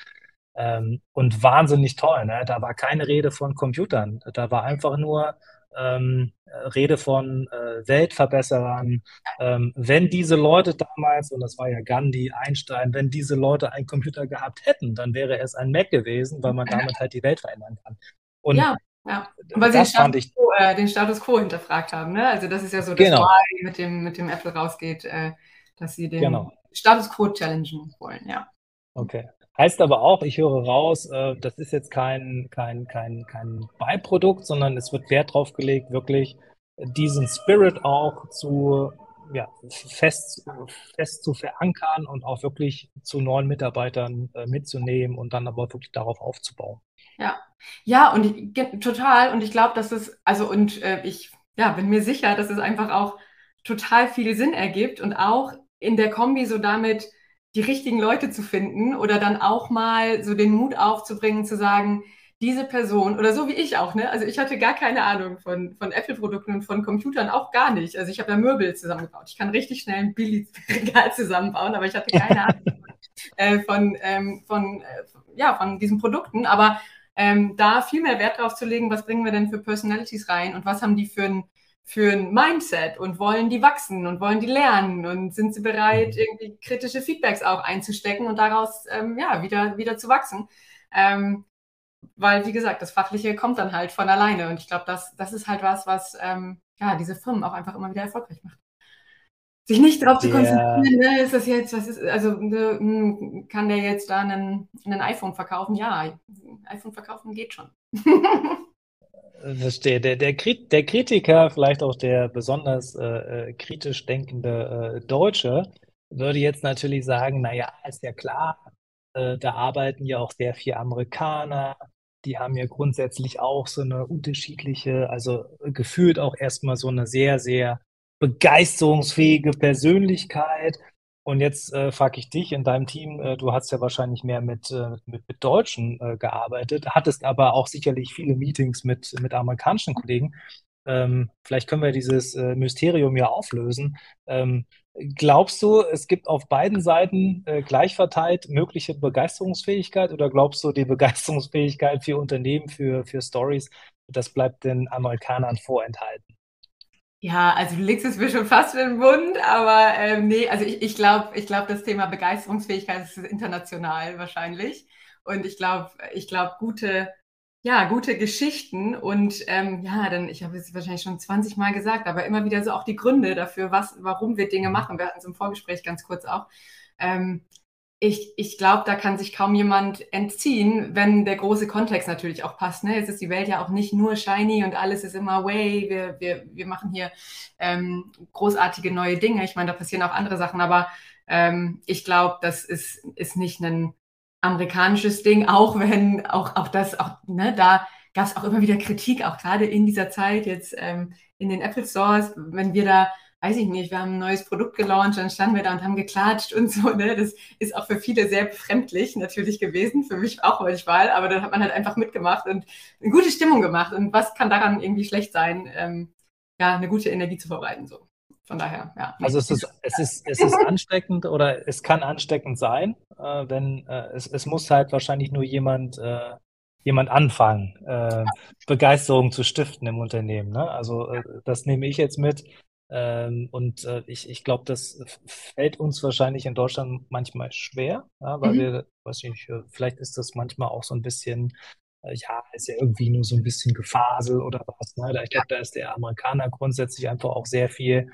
Ähm, und wahnsinnig toll, ne? Da war keine Rede von Computern. Da war einfach nur ähm, Rede von äh, Weltverbesserern. Ähm, wenn diese Leute damals, und das war ja Gandhi, Einstein, wenn diese Leute einen Computer gehabt hätten, dann wäre es ein Mac gewesen, weil man damit halt die Welt verändern kann. Und ja. Ja, weil sie den Status, ich, quo, äh, den Status, quo, hinterfragt haben. Ne? Also das ist ja so, dass genau. mit dem, mit dem Apple rausgeht, äh, dass sie den genau. Status quo challengen wollen, ja. Okay. Heißt aber auch, ich höre raus, äh, das ist jetzt kein, kein, kein, kein Beiprodukt, sondern es wird Wert drauf gelegt, wirklich diesen Spirit auch zu ja, fest, fest zu verankern und auch wirklich zu neuen Mitarbeitern äh, mitzunehmen und dann aber wirklich darauf aufzubauen. Ja, ja, und ich, total. Und ich glaube, dass es, also und äh, ich ja, bin mir sicher, dass es einfach auch total viel Sinn ergibt und auch in der Kombi so damit, die richtigen Leute zu finden oder dann auch mal so den Mut aufzubringen, zu sagen, diese Person oder so wie ich auch, ne? Also ich hatte gar keine Ahnung von, von Apple-Produkten und von Computern auch gar nicht. Also ich habe ja Möbel zusammengebaut. Ich kann richtig schnell ein Billig-Regal zusammenbauen, aber ich hatte keine Ahnung äh, von, ähm, von, äh, ja, von diesen Produkten. Aber ähm, da viel mehr Wert drauf zu legen, was bringen wir denn für Personalities rein und was haben die für ein für ein Mindset und wollen die wachsen und wollen die lernen und sind sie bereit, mhm. irgendwie kritische Feedbacks auch einzustecken und daraus ähm, ja, wieder, wieder zu wachsen. Ähm, weil, wie gesagt, das Fachliche kommt dann halt von alleine. Und ich glaube, das, das ist halt was, was ähm, ja, diese Firmen auch einfach immer wieder erfolgreich macht. Sich nicht darauf zu konzentrieren, ne, ist das jetzt, was ist, also ne, hm, kann der jetzt da einen, einen iPhone verkaufen? Ja, iPhone verkaufen geht schon. Verstehe. Der, der, der Kritiker, vielleicht auch der besonders äh, äh, kritisch denkende äh, Deutsche, würde jetzt natürlich sagen, naja, ist ja klar, äh, da arbeiten ja auch sehr viele Amerikaner, die haben ja grundsätzlich auch so eine unterschiedliche, also gefühlt auch erstmal so eine sehr, sehr begeisterungsfähige Persönlichkeit. Und jetzt äh, frage ich dich in deinem Team, äh, du hast ja wahrscheinlich mehr mit, äh, mit, mit Deutschen äh, gearbeitet, hattest aber auch sicherlich viele Meetings mit, mit amerikanischen Kollegen. ähm, vielleicht können wir dieses äh, Mysterium ja auflösen. Ähm, glaubst du, es gibt auf beiden Seiten äh, gleich verteilt mögliche Begeisterungsfähigkeit oder glaubst du, die Begeisterungsfähigkeit für Unternehmen, für, für Stories, das bleibt den Amerikanern vorenthalten? Ja, also du legst es mir schon fast in den Mund, aber ähm, nee, also ich, ich glaube, ich glaub, das Thema Begeisterungsfähigkeit ist international wahrscheinlich. Und ich glaube, ich glaube, gute ja, gute Geschichten und ähm, ja, dann, ich habe es wahrscheinlich schon 20 Mal gesagt, aber immer wieder so auch die Gründe dafür, was, warum wir Dinge mhm. machen. Wir hatten es im Vorgespräch ganz kurz auch. Ähm, ich, ich glaube, da kann sich kaum jemand entziehen, wenn der große Kontext natürlich auch passt. Ne? Jetzt ist die Welt ja auch nicht nur shiny und alles ist immer way, wir, wir, wir machen hier ähm, großartige neue Dinge. Ich meine, da passieren auch andere Sachen, aber ähm, ich glaube, das ist, ist nicht ein amerikanisches Ding, auch wenn auch, auch das, auch, ne, da gab es auch immer wieder Kritik, auch gerade in dieser Zeit jetzt ähm, in den Apple Stores, wenn wir da, weiß ich nicht, wir haben ein neues Produkt gelauncht, dann standen wir da und haben geklatscht und so, ne? Das ist auch für viele sehr befremdlich natürlich gewesen, für mich auch manchmal, aber dann hat man halt einfach mitgemacht und eine gute Stimmung gemacht. Und was kann daran irgendwie schlecht sein, ähm, ja, eine gute Energie zu verbreiten, so. Von daher, ja. Also es ist, es ist, es ist ansteckend oder es kann ansteckend sein, äh, wenn äh, es, es muss halt wahrscheinlich nur jemand, äh, jemand anfangen, äh, Begeisterung zu stiften im Unternehmen. Ne? Also äh, das nehme ich jetzt mit. Ähm, und äh, ich, ich glaube, das fällt uns wahrscheinlich in Deutschland manchmal schwer, ja, weil mhm. wir, weiß nicht, vielleicht ist das manchmal auch so ein bisschen ja, ist ja irgendwie nur so ein bisschen Gefasel oder was. Ne? Ich glaube, da ist der Amerikaner grundsätzlich einfach auch sehr viel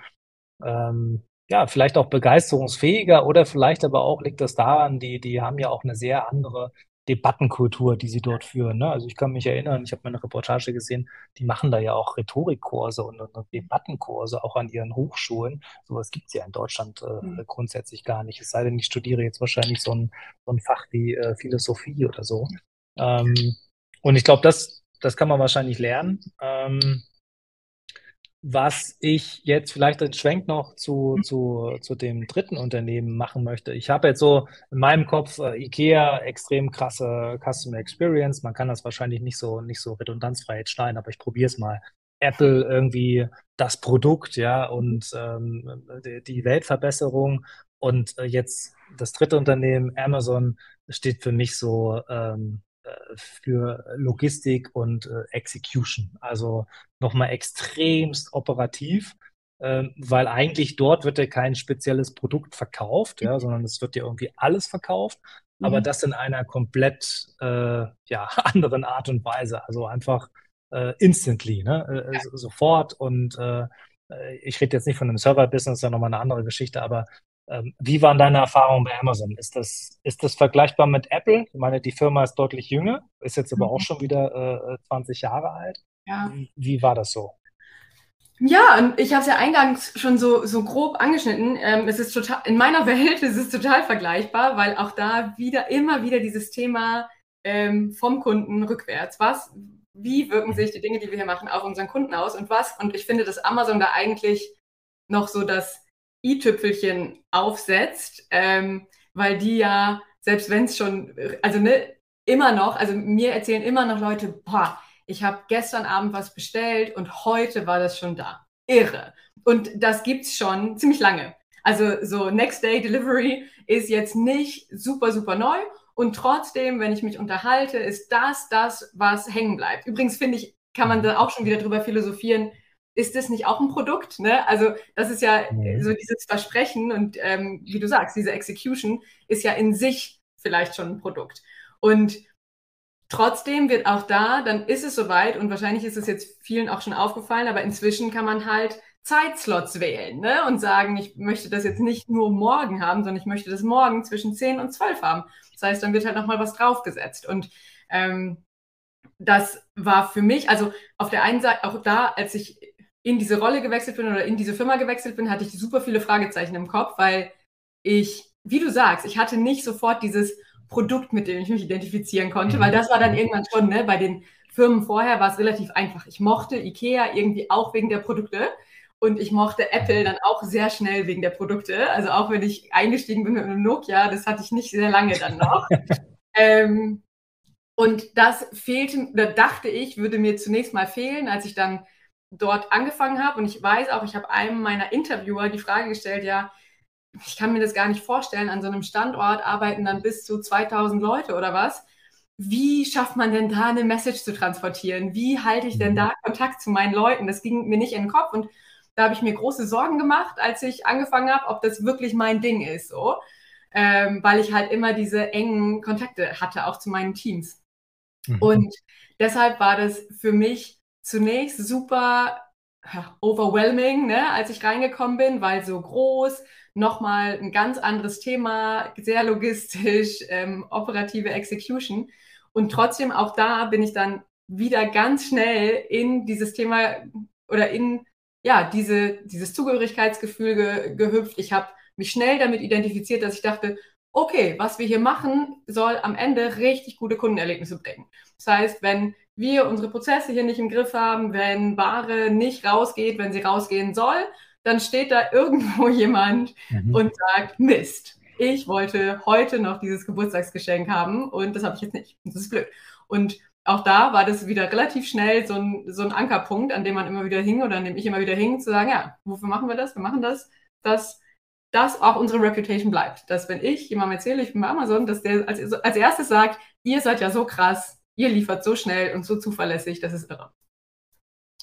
ähm, ja, vielleicht auch begeisterungsfähiger oder vielleicht aber auch liegt das daran, die, die haben ja auch eine sehr andere Debattenkultur, die sie dort führen. Ne? Also ich kann mich erinnern, ich habe mal eine Reportage gesehen, die machen da ja auch Rhetorikkurse und, und Debattenkurse auch an ihren Hochschulen. Sowas gibt es ja in Deutschland äh, mhm. grundsätzlich gar nicht. Es sei denn, ich studiere jetzt wahrscheinlich so ein, so ein Fach wie äh, Philosophie oder so. Ähm, und ich glaube, das, das kann man wahrscheinlich lernen. Ähm, was ich jetzt vielleicht den Schwenk noch zu, mhm. zu, zu dem dritten Unternehmen machen möchte. Ich habe jetzt so in meinem Kopf äh, IKEA extrem krasse Customer Experience. Man kann das wahrscheinlich nicht so, nicht so redundanzfrei jetzt schneiden, aber ich probiere es mal. Apple irgendwie das Produkt, ja, und ähm, die, die Weltverbesserung. Und äh, jetzt das dritte Unternehmen, Amazon, steht für mich so ähm, für Logistik und äh, Execution. Also nochmal extremst operativ, äh, weil eigentlich dort wird ja kein spezielles Produkt verkauft, ja, sondern es wird ja irgendwie alles verkauft, mhm. aber das in einer komplett äh, ja, anderen Art und Weise. Also einfach äh, instantly, ne? Äh, ja. sofort und äh, ich rede jetzt nicht von einem Server-Business, sondern nochmal eine andere Geschichte, aber ähm, wie waren deine Erfahrungen bei Amazon? Ist das, ist das vergleichbar mit Apple? Ich meine, die Firma ist deutlich jünger, ist jetzt aber mhm. auch schon wieder äh, 20 Jahre alt. Ja. Wie war das so? Ja, und ich habe es ja eingangs schon so, so grob angeschnitten. Ähm, es ist total, in meiner Welt ist es total vergleichbar, weil auch da wieder, immer wieder dieses Thema ähm, vom Kunden rückwärts. Was, wie wirken sich die Dinge, die wir hier machen, auf unseren Kunden aus und was? Und ich finde, dass Amazon da eigentlich noch so das i-Tüpfelchen aufsetzt, ähm, weil die ja, selbst wenn es schon, also ne, immer noch, also mir erzählen immer noch Leute, boah, ich habe gestern Abend was bestellt und heute war das schon da. Irre. Und das gibt's schon ziemlich lange. Also so Next Day Delivery ist jetzt nicht super, super neu. Und trotzdem, wenn ich mich unterhalte, ist das das, was hängen bleibt. Übrigens finde ich, kann man da auch schon wieder drüber philosophieren, ist das nicht auch ein Produkt? Ne? Also das ist ja nee. so dieses Versprechen und ähm, wie du sagst, diese Execution ist ja in sich vielleicht schon ein Produkt. Und trotzdem wird auch da, dann ist es soweit und wahrscheinlich ist es jetzt vielen auch schon aufgefallen, aber inzwischen kann man halt Zeitslots wählen ne? und sagen, ich möchte das jetzt nicht nur morgen haben, sondern ich möchte das morgen zwischen 10 und 12 haben. Das heißt, dann wird halt nochmal was draufgesetzt. Und ähm, das war für mich, also auf der einen Seite, auch da, als ich in diese Rolle gewechselt bin oder in diese Firma gewechselt bin, hatte ich super viele Fragezeichen im Kopf, weil ich, wie du sagst, ich hatte nicht sofort dieses Produkt, mit dem ich mich identifizieren konnte, mhm. weil das war dann irgendwann schon, ne, bei den Firmen vorher war es relativ einfach. Ich mochte Ikea irgendwie auch wegen der Produkte und ich mochte Apple dann auch sehr schnell wegen der Produkte. Also auch wenn ich eingestiegen bin mit einem Nokia, das hatte ich nicht sehr lange dann noch. ähm, und das fehlte, da dachte ich, würde mir zunächst mal fehlen, als ich dann dort angefangen habe. Und ich weiß auch, ich habe einem meiner Interviewer die Frage gestellt, ja, ich kann mir das gar nicht vorstellen, an so einem Standort arbeiten dann bis zu 2000 Leute oder was. Wie schafft man denn da eine Message zu transportieren? Wie halte ich denn mhm. da Kontakt zu meinen Leuten? Das ging mir nicht in den Kopf und da habe ich mir große Sorgen gemacht, als ich angefangen habe, ob das wirklich mein Ding ist, so, ähm, weil ich halt immer diese engen Kontakte hatte, auch zu meinen Teams. Mhm. Und deshalb war das für mich zunächst super overwhelming, ne, als ich reingekommen bin, weil so groß, nochmal ein ganz anderes Thema, sehr logistisch, ähm, operative Execution. Und trotzdem auch da bin ich dann wieder ganz schnell in dieses Thema oder in ja, diese, dieses Zugehörigkeitsgefühl ge, gehüpft. Ich habe mich schnell damit identifiziert, dass ich dachte, okay, was wir hier machen, soll am Ende richtig gute Kundenerlebnisse bringen. Das heißt, wenn wir unsere Prozesse hier nicht im Griff haben, wenn Ware nicht rausgeht, wenn sie rausgehen soll, dann steht da irgendwo jemand mhm. und sagt, Mist, ich wollte heute noch dieses Geburtstagsgeschenk haben und das habe ich jetzt nicht. Das ist blöd. Und auch da war das wieder relativ schnell so ein, so ein Ankerpunkt, an dem man immer wieder hing oder an dem ich immer wieder hing, zu sagen, ja, wofür machen wir das? Wir machen das, dass das auch unsere Reputation bleibt. Dass wenn ich jemandem erzähle, ich bin bei Amazon, dass der als, als erstes sagt, ihr seid ja so krass, ihr liefert so schnell und so zuverlässig, das ist irre.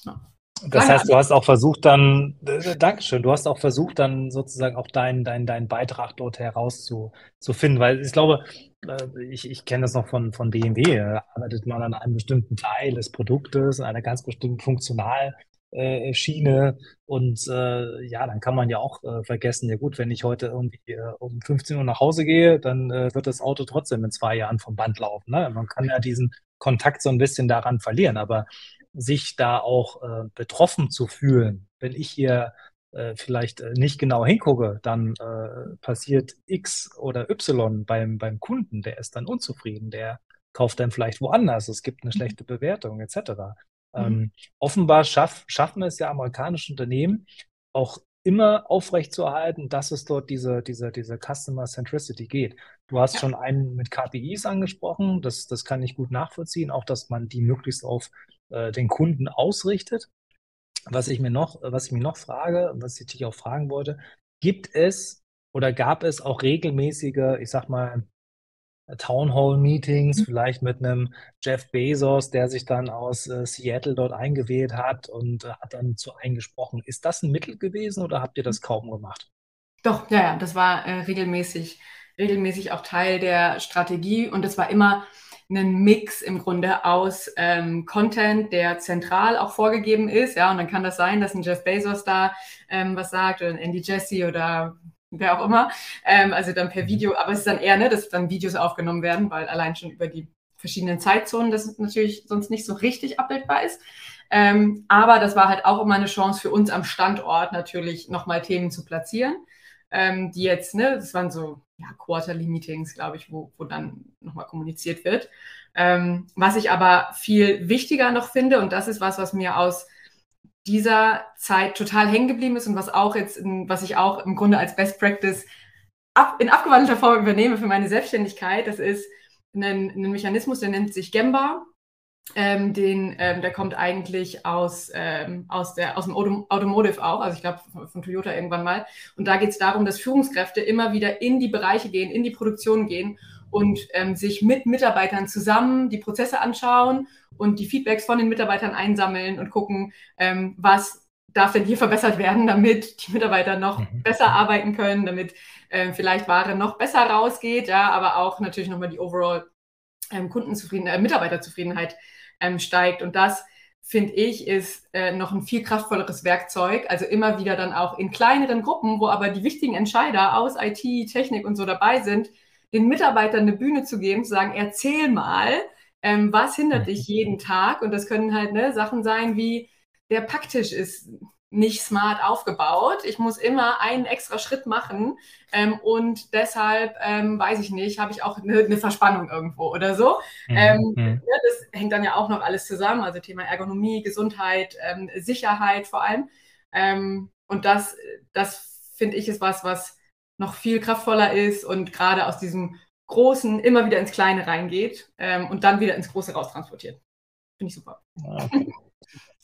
Ja. Das heißt, du hast auch versucht dann, äh, Dankeschön, du hast auch versucht dann sozusagen auch deinen dein, dein Beitrag dort herauszufinden, weil ich glaube, äh, ich, ich kenne das noch von, von BMW, äh, arbeitet man an einem bestimmten Teil des Produktes, einer ganz bestimmten Funktionalschiene und äh, ja, dann kann man ja auch äh, vergessen, ja gut, wenn ich heute irgendwie äh, um 15 Uhr nach Hause gehe, dann äh, wird das Auto trotzdem in zwei Jahren vom Band laufen. Ne? Man kann ja diesen Kontakt so ein bisschen daran verlieren, aber sich da auch äh, betroffen zu fühlen, wenn ich hier äh, vielleicht äh, nicht genau hingucke, dann äh, passiert X oder Y beim, beim Kunden, der ist dann unzufrieden, der kauft dann vielleicht woanders, es gibt eine mhm. schlechte Bewertung etc. Mhm. Ähm, offenbar schaff, schaffen es ja amerikanische Unternehmen auch immer aufrechtzuerhalten, dass es dort diese, diese, diese Customer Centricity geht. Du hast ja. schon einen mit KPIs angesprochen, das, das kann ich gut nachvollziehen, auch dass man die möglichst auf äh, den Kunden ausrichtet. Was ich mir noch, was ich mir noch frage, was ich dich auch fragen wollte, gibt es oder gab es auch regelmäßige, ich sag mal, Town Hall Meetings, mhm. vielleicht mit einem Jeff Bezos, der sich dann aus äh, Seattle dort eingewählt hat und äh, hat dann zu eingesprochen. Ist das ein Mittel gewesen oder habt ihr das kaum gemacht? Doch, ja, ja, das war äh, regelmäßig, regelmäßig auch Teil der Strategie und es war immer einen Mix im Grunde aus ähm, Content, der zentral auch vorgegeben ist. Ja, und dann kann das sein, dass ein Jeff Bezos da ähm, was sagt oder ein Andy Jesse oder wer auch immer. Ähm, also dann per mhm. Video, aber es ist dann eher, ne, dass dann Videos aufgenommen werden, weil allein schon über die verschiedenen Zeitzonen das natürlich sonst nicht so richtig abbildbar ist. Ähm, aber das war halt auch immer eine Chance für uns am Standort natürlich nochmal Themen zu platzieren, ähm, die jetzt, ne, das waren so ja, Quarterly Meetings, glaube ich, wo, wo dann nochmal kommuniziert wird. Ähm, was ich aber viel wichtiger noch finde, und das ist was, was mir aus dieser Zeit total hängen geblieben ist und was auch jetzt, in, was ich auch im Grunde als Best Practice ab, in abgewandelter Form übernehme für meine Selbstständigkeit, das ist ein, ein Mechanismus, der nennt sich Gemba. Ähm, den, ähm, der kommt eigentlich aus, ähm, aus, der, aus dem Automotive auch, also ich glaube von, von, Toyota irgendwann mal. Und da geht es darum, dass Führungskräfte immer wieder in die Bereiche gehen, in die Produktion gehen und ähm, sich mit Mitarbeitern zusammen die Prozesse anschauen und die Feedbacks von den Mitarbeitern einsammeln und gucken, ähm, was darf denn hier verbessert werden, damit die Mitarbeiter noch mhm. besser arbeiten können, damit ähm, vielleicht Ware noch besser rausgeht, ja, aber auch natürlich nochmal die overall ähm, Kundenzufriedenheit, äh, Mitarbeiterzufriedenheit ähm, steigt. Und das, finde ich, ist äh, noch ein viel kraftvolleres Werkzeug. Also immer wieder dann auch in kleineren Gruppen, wo aber die wichtigen Entscheider aus IT, Technik und so dabei sind, den Mitarbeitern eine Bühne zu geben, zu sagen, erzähl mal, ähm, was hindert dich jeden Tag? Und das können halt ne, Sachen sein wie, der Packtisch ist nicht smart aufgebaut. Ich muss immer einen extra Schritt machen ähm, und deshalb, ähm, weiß ich nicht, habe ich auch eine, eine, Verspannung irgendwo oder so. Mhm. Ähm, mhm. ja, das hängt dann ja auch noch alles zusammen, also Thema Ergonomie, Gesundheit, ähm, Sicherheit vor allem. Ähm, und das, das finde ich ist was, was noch viel kraftvoller ist und gerade aus diesem Großen immer wieder ins Kleine reingeht ähm, und dann wieder ins Große raustransportiert. Finde ich super. Okay.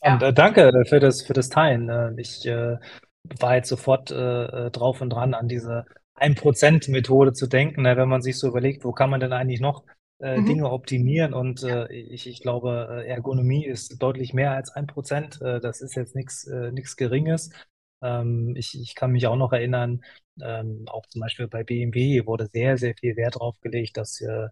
Ja. Und, äh, danke für das, für das Teilen. Äh, ich äh, war jetzt sofort äh, äh drauf und dran, an diese 1%-Methode zu denken, ne, wenn man sich so überlegt, wo kann man denn eigentlich noch äh, mhm. Dinge optimieren und äh, ich, ich glaube, Ergonomie ist deutlich mehr als 1%. Äh, das ist jetzt nichts äh, nichts Geringes. Ähm, ich, ich kann mich auch noch erinnern, ähm, auch zum Beispiel bei BMW wurde sehr, sehr viel Wert drauf gelegt, dass äh,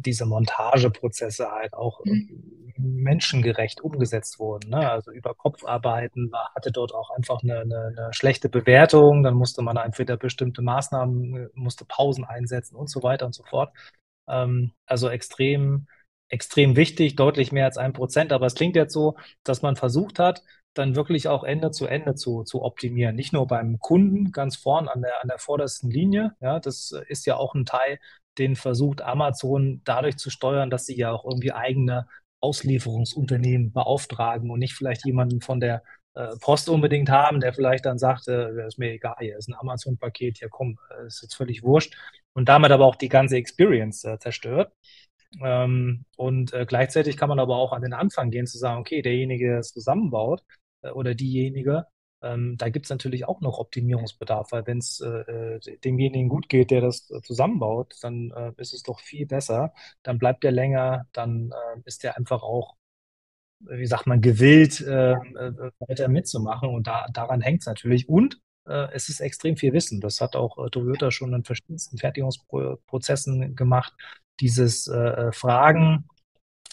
diese Montageprozesse halt auch mhm. menschengerecht umgesetzt wurden. Ne? Also über Kopfarbeiten war, hatte dort auch einfach eine, eine, eine, schlechte Bewertung. Dann musste man entweder bestimmte Maßnahmen, musste Pausen einsetzen und so weiter und so fort. Ähm, also extrem, extrem wichtig, deutlich mehr als ein Prozent. Aber es klingt jetzt so, dass man versucht hat, dann wirklich auch Ende zu Ende zu, zu optimieren. Nicht nur beim Kunden ganz vorn an der, an der vordersten Linie. Ja, das ist ja auch ein Teil den versucht Amazon dadurch zu steuern, dass sie ja auch irgendwie eigene Auslieferungsunternehmen beauftragen und nicht vielleicht jemanden von der äh, Post unbedingt haben, der vielleicht dann sagt, äh, ist mir egal, hier ist ein Amazon-Paket, hier komm, äh, ist jetzt völlig wurscht und damit aber auch die ganze Experience äh, zerstört. Ähm, und äh, gleichzeitig kann man aber auch an den Anfang gehen zu sagen, okay, derjenige, der es zusammenbaut äh, oder diejenige, ähm, da gibt es natürlich auch noch Optimierungsbedarf, weil wenn es äh, äh, demjenigen gut geht, der das äh, zusammenbaut, dann äh, ist es doch viel besser. Dann bleibt er länger, dann äh, ist er einfach auch, wie sagt man, gewillt, äh, weiter mitzumachen. Und da, daran hängt es natürlich. Und es ist extrem viel Wissen. Das hat auch Toyota schon in verschiedensten Fertigungsprozessen gemacht. Dieses Fragen,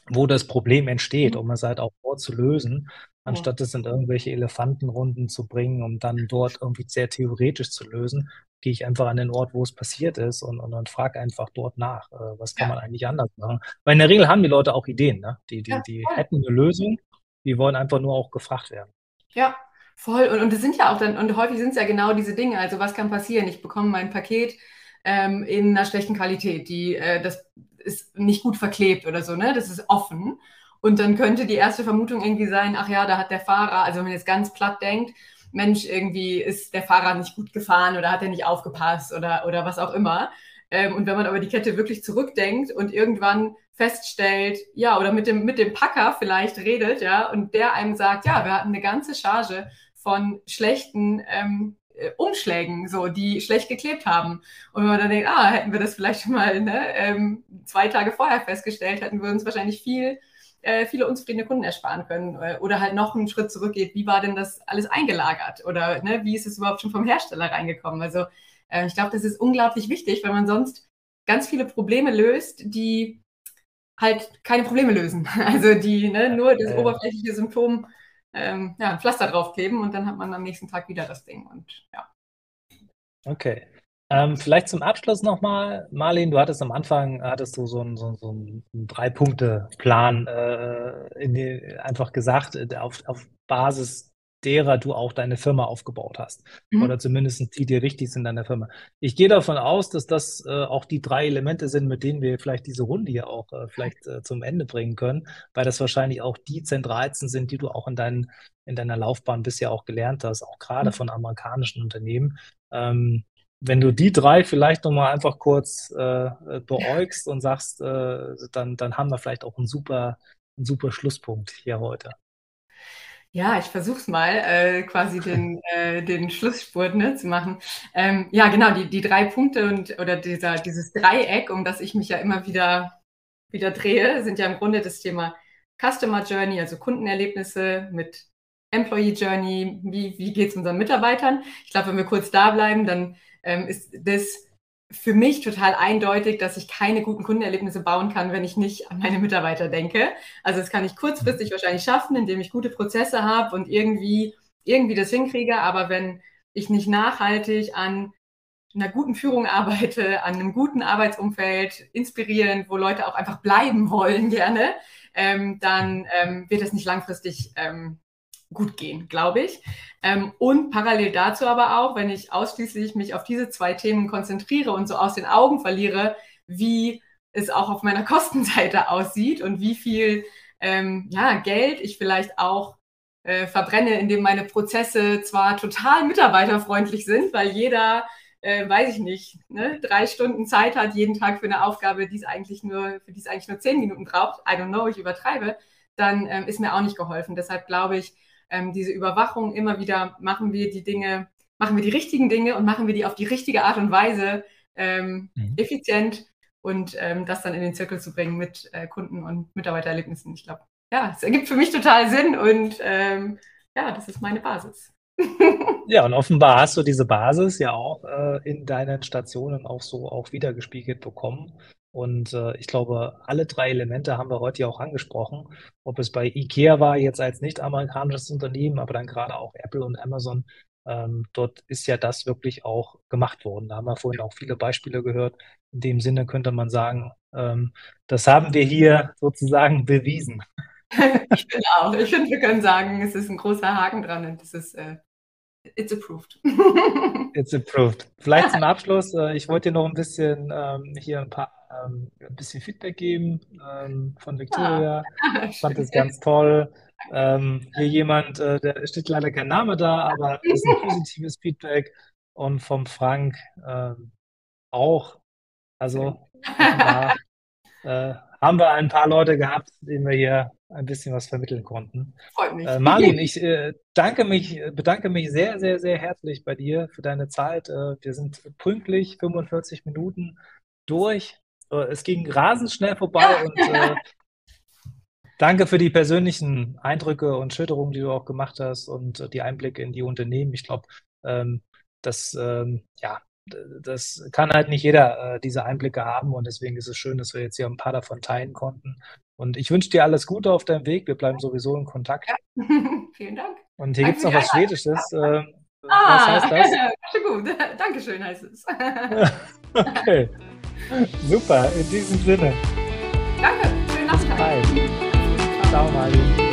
wo das Problem entsteht, um es halt auch vorzulösen anstatt es in irgendwelche Elefantenrunden zu bringen, um dann dort irgendwie sehr theoretisch zu lösen, gehe ich einfach an den Ort, wo es passiert ist und, und, und frage einfach dort nach, äh, was kann ja. man eigentlich anders machen. Weil in der Regel haben die Leute auch Ideen, ne? die, die, ja, die hätten eine Lösung, die wollen einfach nur auch gefragt werden. Ja, voll. Und, und es sind ja auch dann, und häufig sind es ja genau diese Dinge. Also was kann passieren? Ich bekomme mein Paket ähm, in einer schlechten Qualität, die äh, das ist nicht gut verklebt oder so, ne? Das ist offen. Und dann könnte die erste Vermutung irgendwie sein, ach ja, da hat der Fahrer, also wenn man jetzt ganz platt denkt, Mensch, irgendwie ist der Fahrer nicht gut gefahren oder hat er nicht aufgepasst oder, oder was auch immer. Ähm, und wenn man aber die Kette wirklich zurückdenkt und irgendwann feststellt, ja, oder mit dem, mit dem Packer vielleicht redet, ja, und der einem sagt, ja, wir hatten eine ganze Charge von schlechten ähm, äh, Umschlägen, so, die schlecht geklebt haben. Und wenn man dann denkt, ah, hätten wir das vielleicht schon mal ne, ähm, zwei Tage vorher festgestellt, hätten wir uns wahrscheinlich viel äh, viele unzufriedene Kunden ersparen können. Äh, oder halt noch einen Schritt zurückgeht, wie war denn das alles eingelagert? Oder ne, wie ist es überhaupt schon vom Hersteller reingekommen? Also äh, ich glaube, das ist unglaublich wichtig, weil man sonst ganz viele Probleme löst, die halt keine Probleme lösen. Also die ne, nur das äh. oberflächliche Symptom ähm, ja, ein Pflaster draufkleben und dann hat man am nächsten Tag wieder das Ding. Und ja. Okay. Ähm, vielleicht zum Abschluss nochmal, Marlene, du hattest am Anfang, hattest du so einen, so, so einen Drei-Punkte-Plan äh, einfach gesagt, äh, auf, auf Basis derer du auch deine Firma aufgebaut hast. Mhm. Oder zumindest die dir wichtig sind in deiner Firma. Ich gehe davon aus, dass das äh, auch die drei Elemente sind, mit denen wir vielleicht diese Runde hier auch äh, vielleicht äh, zum Ende bringen können, weil das wahrscheinlich auch die zentralsten sind, die du auch in, dein, in deiner Laufbahn bisher auch gelernt hast, auch gerade mhm. von amerikanischen Unternehmen. Ähm, wenn du die drei vielleicht nochmal einfach kurz äh, beäugst und sagst, äh, dann, dann haben wir vielleicht auch einen super, einen super Schlusspunkt hier heute. Ja, ich versuche es mal, äh, quasi den, äh, den Schlussspurt ne, zu machen. Ähm, ja, genau, die, die drei Punkte und oder dieser, dieses Dreieck, um das ich mich ja immer wieder, wieder drehe, sind ja im Grunde das Thema Customer Journey, also Kundenerlebnisse mit Employee Journey, wie, wie geht es unseren Mitarbeitern? Ich glaube, wenn wir kurz da bleiben, dann ähm, ist das für mich total eindeutig, dass ich keine guten Kundenerlebnisse bauen kann, wenn ich nicht an meine Mitarbeiter denke. Also das kann ich kurzfristig wahrscheinlich schaffen, indem ich gute Prozesse habe und irgendwie, irgendwie das hinkriege. Aber wenn ich nicht nachhaltig an einer guten Führung arbeite, an einem guten Arbeitsumfeld, inspirierend, wo Leute auch einfach bleiben wollen gerne, ähm, dann ähm, wird es nicht langfristig ähm, gut gehen, glaube ich. Ähm, und parallel dazu aber auch, wenn ich ausschließlich mich auf diese zwei Themen konzentriere und so aus den Augen verliere, wie es auch auf meiner Kostenseite aussieht und wie viel ähm, ja, Geld ich vielleicht auch äh, verbrenne, indem meine Prozesse zwar total mitarbeiterfreundlich sind, weil jeder, äh, weiß ich nicht, ne, drei Stunden Zeit hat jeden Tag für eine Aufgabe, die es eigentlich nur, für die es eigentlich nur zehn Minuten braucht. I don't know, ich übertreibe dann ähm, ist mir auch nicht geholfen. Deshalb glaube ich, ähm, diese Überwachung immer wieder machen wir die Dinge, machen wir die richtigen Dinge und machen wir die auf die richtige Art und Weise ähm, mhm. effizient und ähm, das dann in den Zirkel zu bringen mit äh, Kunden und Mitarbeitererlebnissen. Ich glaube, ja, es ergibt für mich total Sinn und ähm, ja, das ist meine Basis. ja, und offenbar hast du diese Basis ja auch äh, in deinen Stationen auch so auch wiedergespiegelt bekommen. Und äh, ich glaube, alle drei Elemente haben wir heute ja auch angesprochen. Ob es bei IKEA war, jetzt als nicht-amerikanisches Unternehmen, aber dann gerade auch Apple und Amazon, ähm, dort ist ja das wirklich auch gemacht worden. Da haben wir vorhin auch viele Beispiele gehört. In dem Sinne könnte man sagen, ähm, das haben wir hier sozusagen bewiesen. ich finde auch. Ich finde, wir können sagen, es ist ein großer Haken dran und es ist äh, It's approved. It's approved. Vielleicht zum Abschluss, äh, ich wollte dir noch ein bisschen ähm, hier ein paar ähm, ein bisschen Feedback geben ähm, von Victoria. Ich fand es ganz toll. Ähm, hier jemand, äh, der steht leider kein Name da, aber ist ein positives Feedback. Und vom Frank ähm, auch. Also offenbar, äh, haben wir ein paar Leute gehabt, denen wir hier ein bisschen was vermitteln konnten. Freut mich. Äh, Marlin, ich äh, danke mich, bedanke mich sehr, sehr, sehr herzlich bei dir für deine Zeit. Äh, wir sind pünktlich 45 Minuten durch. Es ging rasend schnell vorbei und äh, danke für die persönlichen Eindrücke und Schilderungen, die du auch gemacht hast und äh, die Einblicke in die Unternehmen. Ich glaube, ähm, das, ähm, ja, das kann halt nicht jeder äh, diese Einblicke haben und deswegen ist es schön, dass wir jetzt hier ein paar davon teilen konnten. Und ich wünsche dir alles Gute auf deinem Weg. Wir bleiben sowieso in Kontakt. Ja. Vielen Dank. Und hier gibt es noch was Schwedisches. Äh, ah, was heißt das? gut. Dankeschön heißt es. okay. Super, in diesem Sinne. Danke, schönen Nachmittag. Ciao, Marlin.